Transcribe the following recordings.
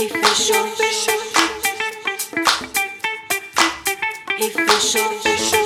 Official. Official.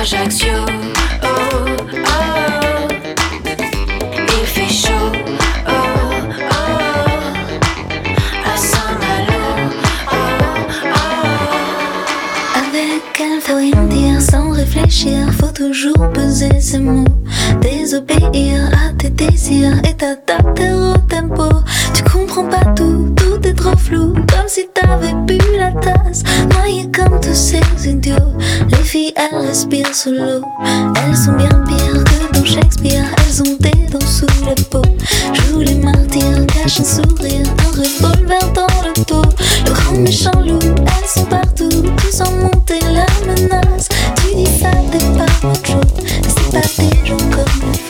Ajaccio, oh, oh, il fait chaud, oh, oh, à Saint-Malo, oh, oh. Avec un faux indien sans réfléchir, faut toujours peser ses mots désobéir à tes désirs et t'adapter au tempo. Tu comprends pas tout, tout est trop flou, comme si t'avais bu la tasse, noyé comme tous ces idiots. Les filles, elles respirent sous l'eau, elles sont bien pires que dans Shakespeare, elles ont des dents sous les peaux. Joue les martyrs, cache un sourire, un revolver dans le dos. Le grand méchant loup, elles sont partout, tous en monter la menace. Tu dis ça, t'es pas c'est pas des gens comme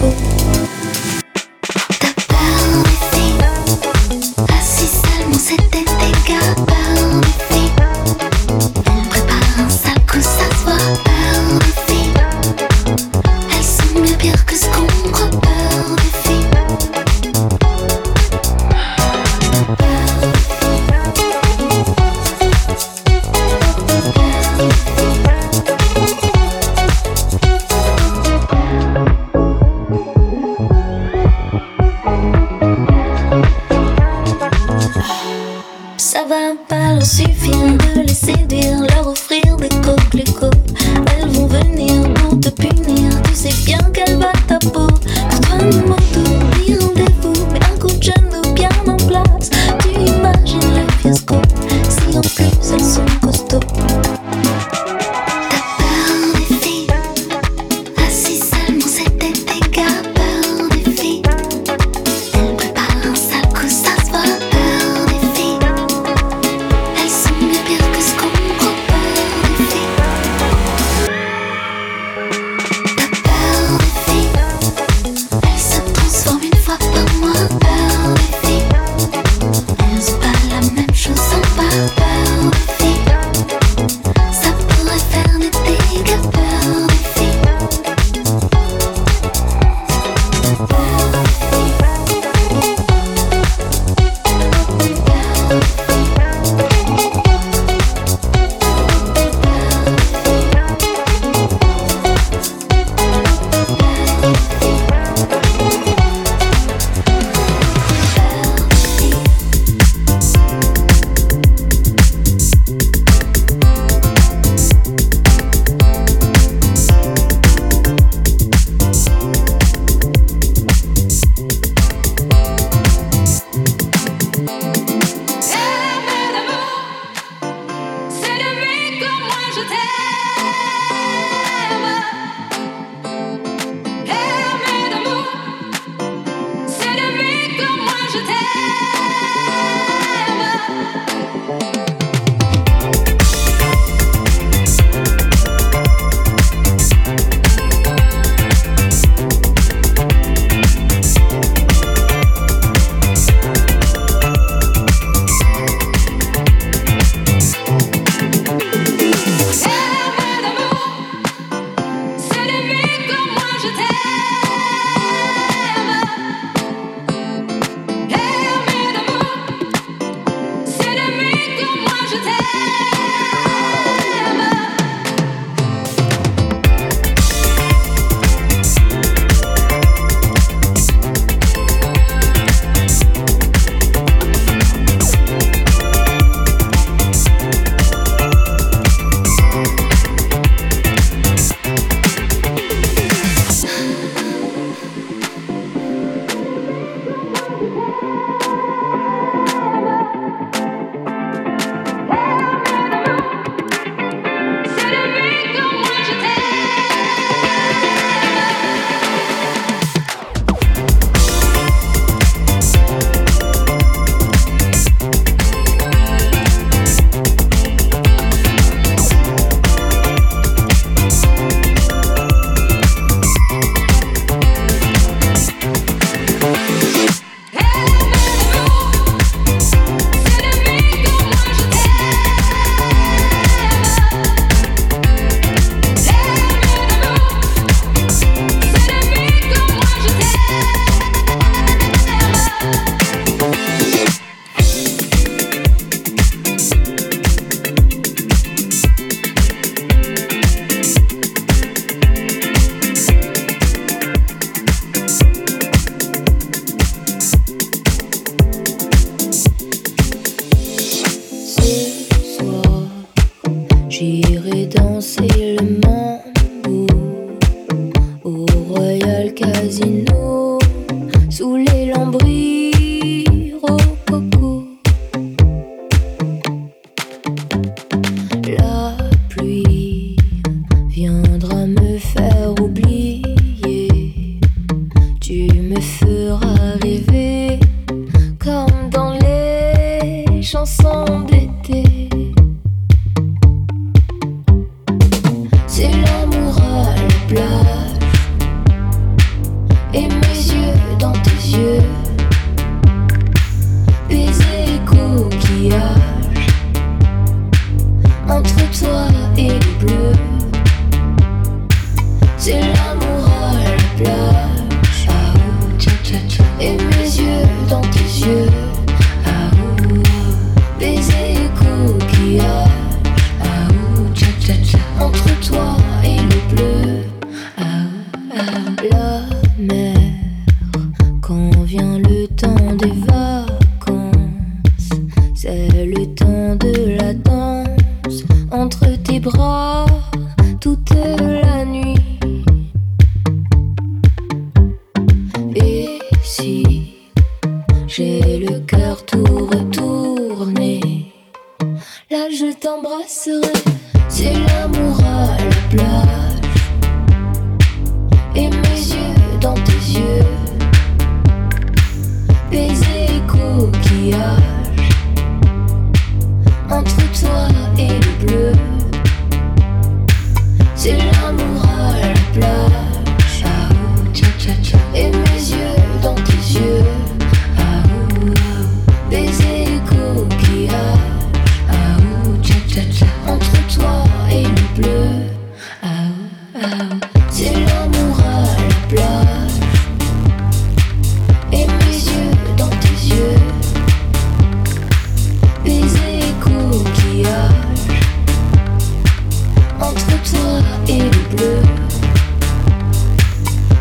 s'endetter. le cœur tout retourné. Là, je t'embrasserai.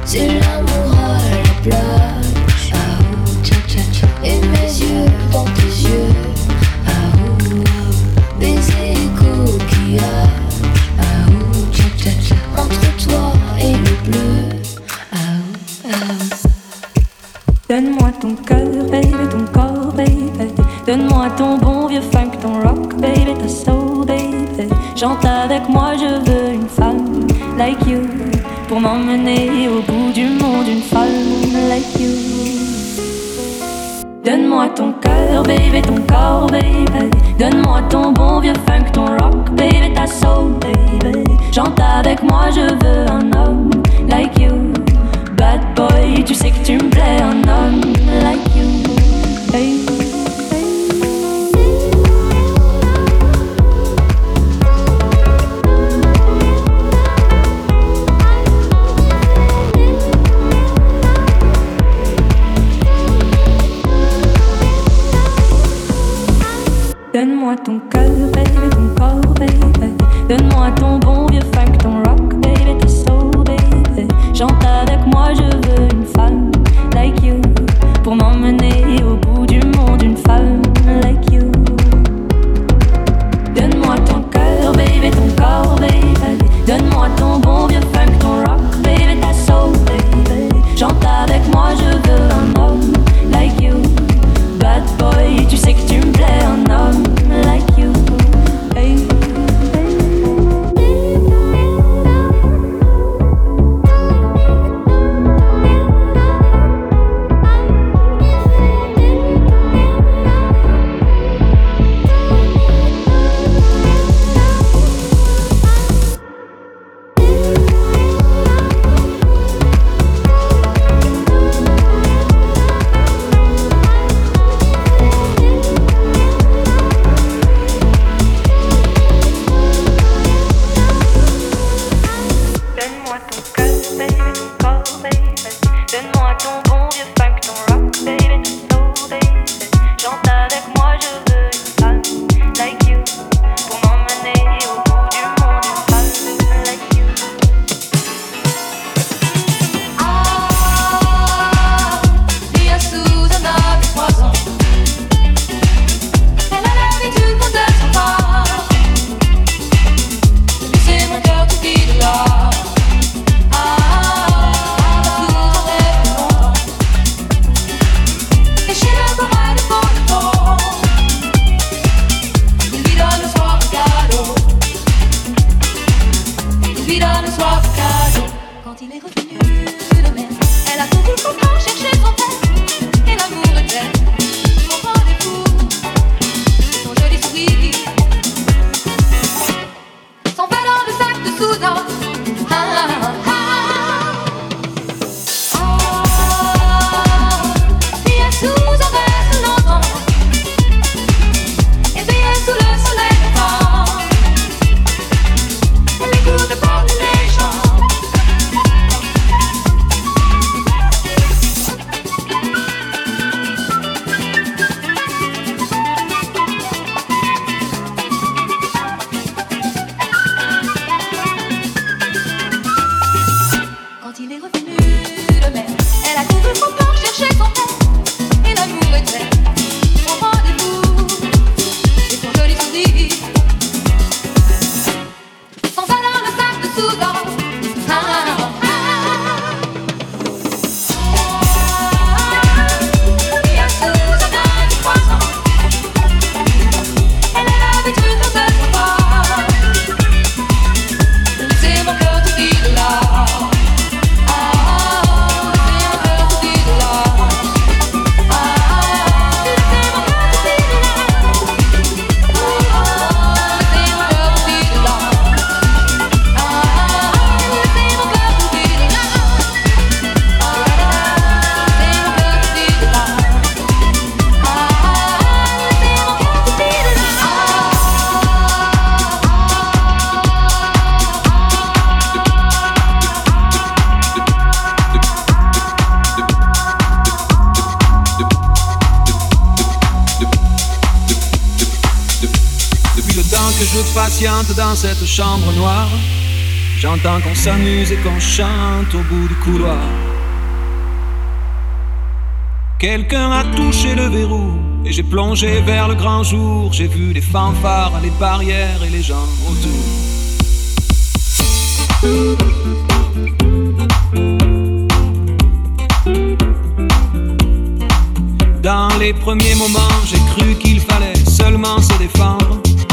Sin love. baby, ton corps, baby. Donne-moi ton bon vieux funk, ton rock, baby, ta soul, baby. Chante avec moi, je veux un homme like you. Patiente dans cette chambre noire. J'entends qu'on s'amuse et qu'on chante au bout du couloir. Quelqu'un a touché le verrou et j'ai plongé vers le grand jour. J'ai vu les fanfares, les barrières et les gens autour. Dans les premiers moments, j'ai cru qu'il fallait seulement se défendre.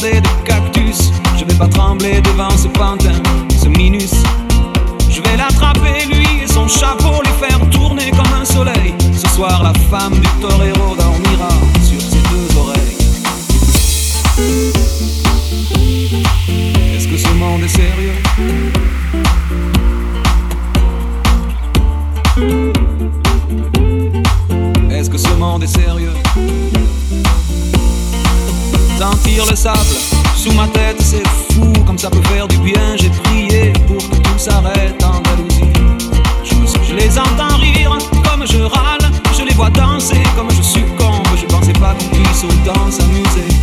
de cactus. Je vais pas trembler devant ce pantin, ce minus. Je vais l'attraper lui et son chapeau, les faire tourner comme un soleil. Ce soir, la femme du sous ma tête, c'est fou, comme ça peut faire du bien. J'ai prié pour que tout s'arrête en Andalousie. Je, les entends rire comme je râle, je les vois danser comme je succombe. Je pensais pas qu'on puisse autant s'amuser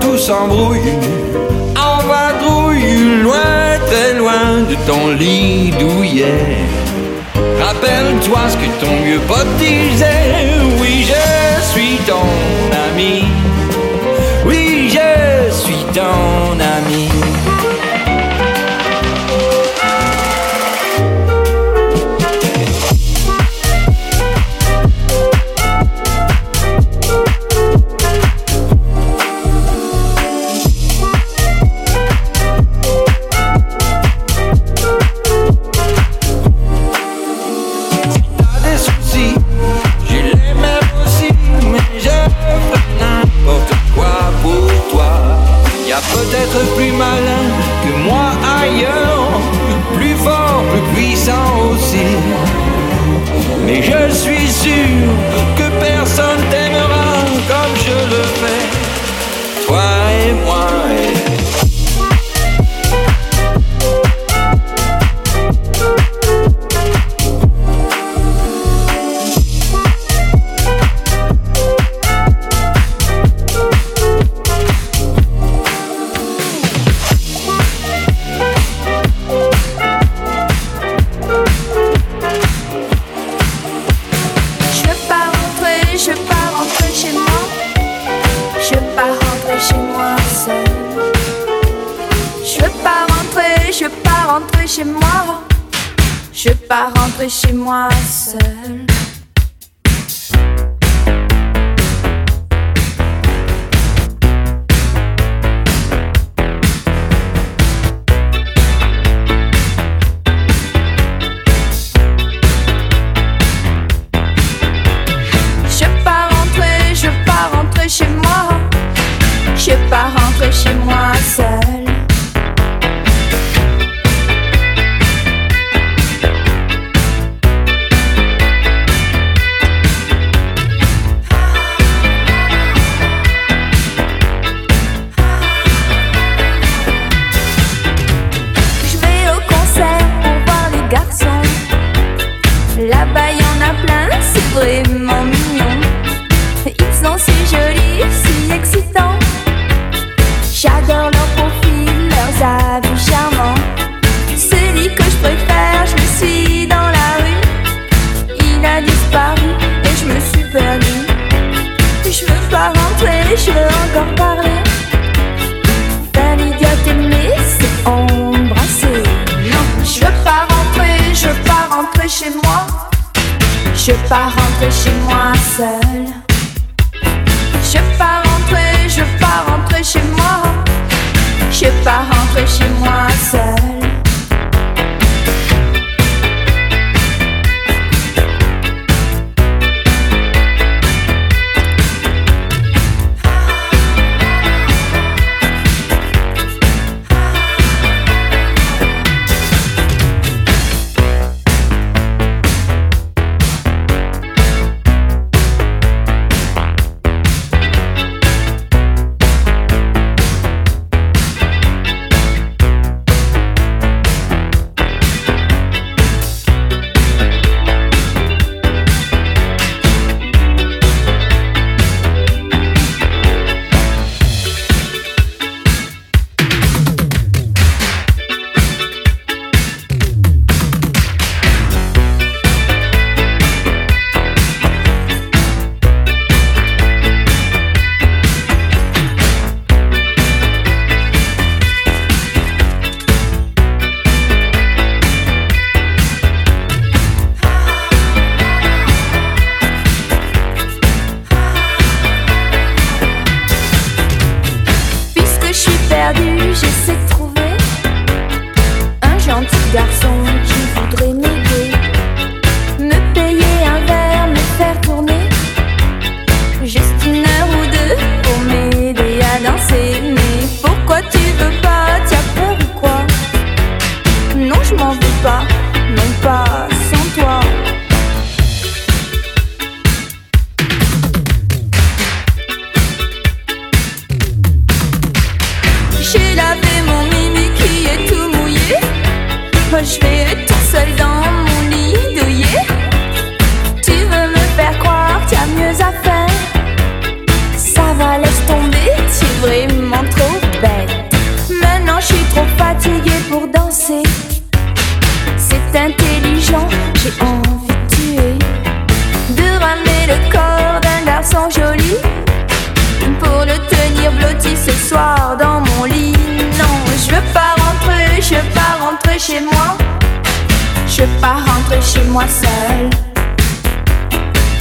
Tout s'embrouille, en vadrouille, loin, très loin de ton lit douillet. Rappelle-toi ce que ton vieux pote disait, oui, je suis ton ami. Oui, je suis ton Mais je suis sûr que personne t'aime. chez moi Je pars rentrer chez moi seule. Je veux pas rentrer, je pars rentrer chez moi. Je pars rentrer chez moi seule. seul.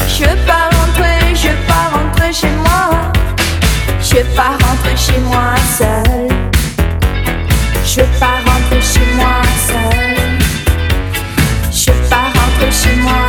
Je veux rentrer, je veux rentrer chez moi. Je veux pas rentrer chez moi seul. Je veux pas rentrer chez moi seul. Je veux rentrer chez moi.